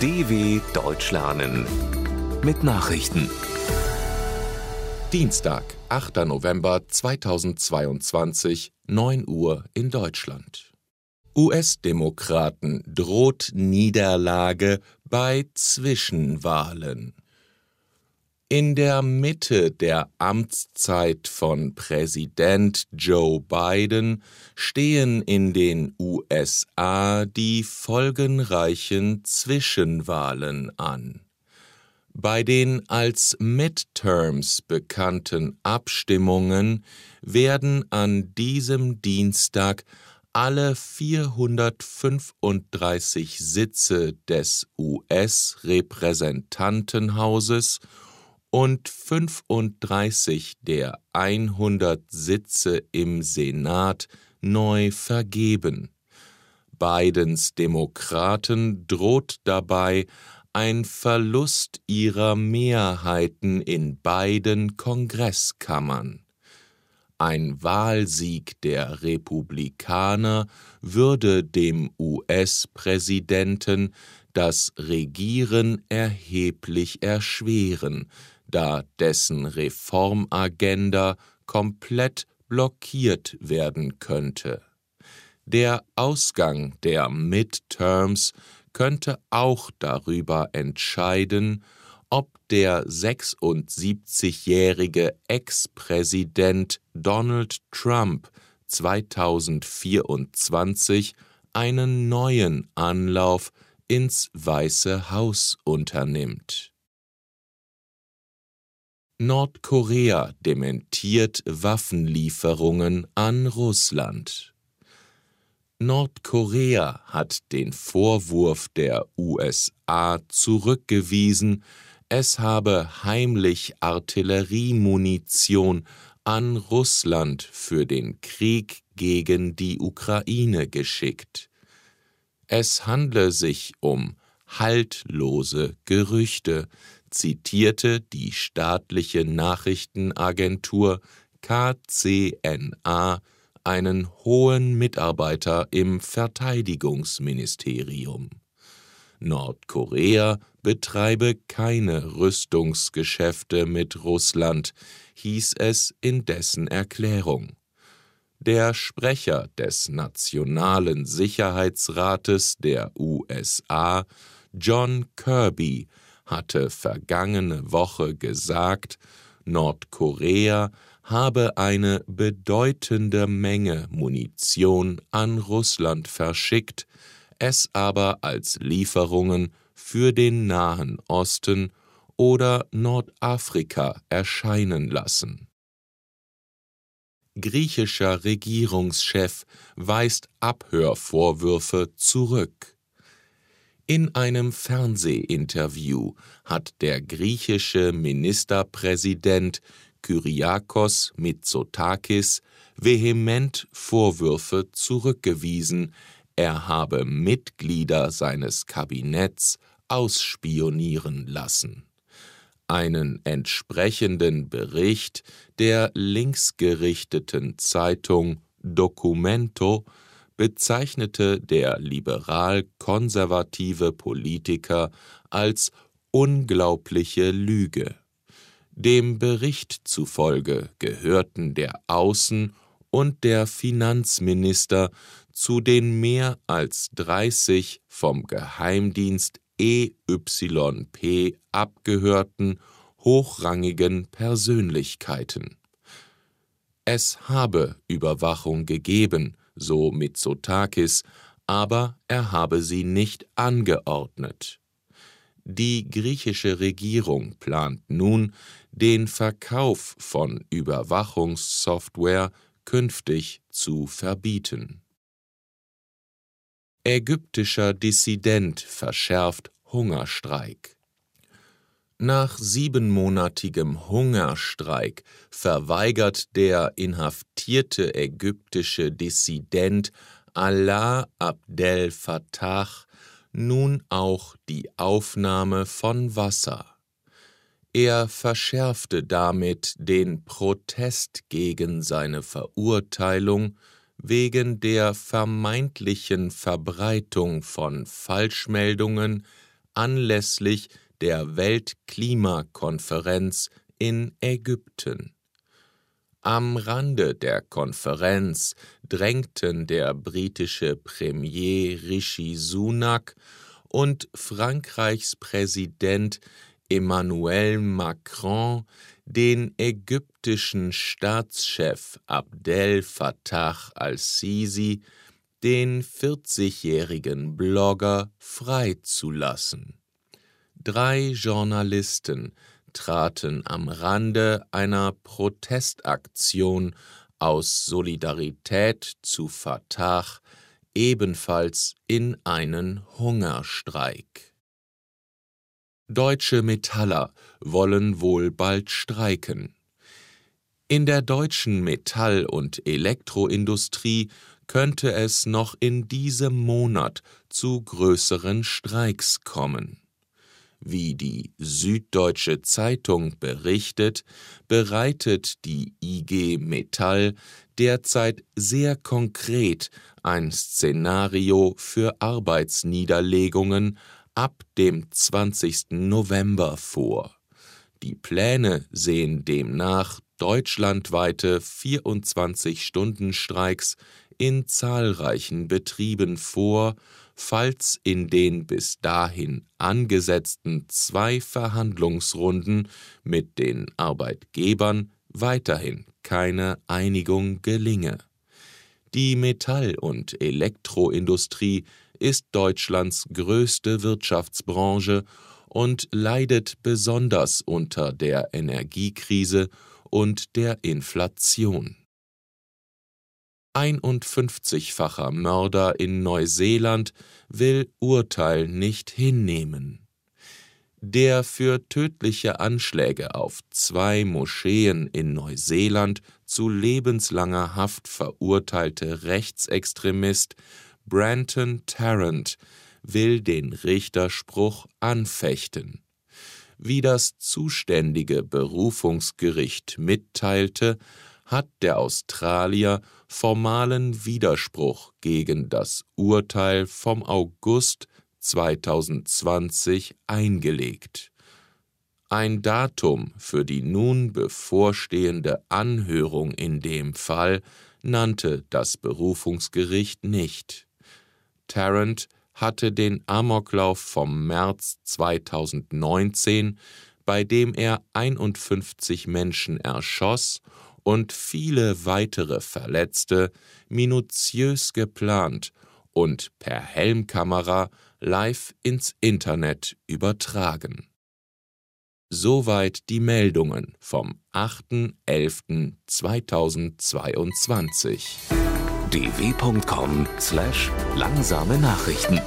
DW Deutsch lernen mit Nachrichten. Dienstag, 8. November 2022, 9 Uhr in Deutschland. US-Demokraten droht Niederlage bei Zwischenwahlen. In der Mitte der Amtszeit von Präsident Joe Biden stehen in den USA die folgenreichen Zwischenwahlen an. Bei den als Midterms bekannten Abstimmungen werden an diesem Dienstag alle 435 Sitze des US-Repräsentantenhauses und 35 der 100 Sitze im Senat neu vergeben. Bidens Demokraten droht dabei ein Verlust ihrer Mehrheiten in beiden Kongresskammern. Ein Wahlsieg der Republikaner würde dem US-Präsidenten das Regieren erheblich erschweren, da dessen Reformagenda komplett blockiert werden könnte. Der Ausgang der Midterms könnte auch darüber entscheiden, ob der 76-jährige Ex-Präsident Donald Trump 2024 einen neuen Anlauf ins Weiße Haus unternimmt. Nordkorea dementiert Waffenlieferungen an Russland. Nordkorea hat den Vorwurf der USA zurückgewiesen, es habe heimlich Artilleriemunition an Russland für den Krieg gegen die Ukraine geschickt. Es handle sich um haltlose Gerüchte, zitierte die staatliche Nachrichtenagentur KCNA einen hohen Mitarbeiter im Verteidigungsministerium. Nordkorea betreibe keine Rüstungsgeschäfte mit Russland, hieß es in dessen Erklärung. Der Sprecher des Nationalen Sicherheitsrates der USA, John Kirby, hatte vergangene Woche gesagt, Nordkorea habe eine bedeutende Menge Munition an Russland verschickt, es aber als Lieferungen für den Nahen Osten oder Nordafrika erscheinen lassen. Griechischer Regierungschef weist Abhörvorwürfe zurück. In einem Fernsehinterview hat der griechische Ministerpräsident Kyriakos Mitsotakis vehement Vorwürfe zurückgewiesen, er habe Mitglieder seines Kabinetts ausspionieren lassen. Einen entsprechenden Bericht der linksgerichteten Zeitung Documento bezeichnete der liberal-konservative Politiker als unglaubliche Lüge. Dem Bericht zufolge gehörten der Außen- und der Finanzminister zu den mehr als 30 vom Geheimdienst EYP abgehörten hochrangigen Persönlichkeiten. Es habe Überwachung gegeben, so Mitsotakis, aber er habe sie nicht angeordnet. Die griechische Regierung plant nun, den Verkauf von Überwachungssoftware künftig zu verbieten. Ägyptischer Dissident verschärft Hungerstreik. Nach siebenmonatigem Hungerstreik verweigert der inhaftierte ägyptische Dissident Allah Abdel Fattah nun auch die Aufnahme von Wasser. Er verschärfte damit den Protest gegen seine Verurteilung wegen der vermeintlichen Verbreitung von Falschmeldungen anlässlich der Weltklimakonferenz in Ägypten. Am Rande der Konferenz drängten der britische Premier Rishi Sunak und Frankreichs Präsident Emmanuel Macron den ägyptischen Staatschef Abdel Fattah al-Sisi, den 40-jährigen Blogger freizulassen. Drei Journalisten traten am Rande einer Protestaktion aus Solidarität zu Fatah ebenfalls in einen Hungerstreik. Deutsche Metaller wollen wohl bald streiken. In der deutschen Metall- und Elektroindustrie könnte es noch in diesem Monat zu größeren Streiks kommen. Wie die Süddeutsche Zeitung berichtet, bereitet die IG Metall derzeit sehr konkret ein Szenario für Arbeitsniederlegungen ab dem 20. November vor. Die Pläne sehen demnach deutschlandweite 24-Stunden-Streiks in zahlreichen Betrieben vor, falls in den bis dahin angesetzten zwei Verhandlungsrunden mit den Arbeitgebern weiterhin keine Einigung gelinge. Die Metall- und Elektroindustrie ist Deutschlands größte Wirtschaftsbranche und leidet besonders unter der Energiekrise und der Inflation. 51-facher Mörder in Neuseeland will Urteil nicht hinnehmen. Der für tödliche Anschläge auf zwei Moscheen in Neuseeland zu lebenslanger Haft verurteilte Rechtsextremist Branton Tarrant will den Richterspruch anfechten. Wie das zuständige Berufungsgericht mitteilte, hat der Australier formalen Widerspruch gegen das Urteil vom August 2020 eingelegt. Ein Datum für die nun bevorstehende Anhörung in dem Fall nannte das Berufungsgericht nicht. Tarrant hatte den Amoklauf vom März 2019, bei dem er 51 Menschen erschoss und viele weitere verletzte, minutiös geplant und per Helmkamera live ins Internet übertragen. Soweit die Meldungen vom 8.11.2022 dw.com/langsame Nachrichten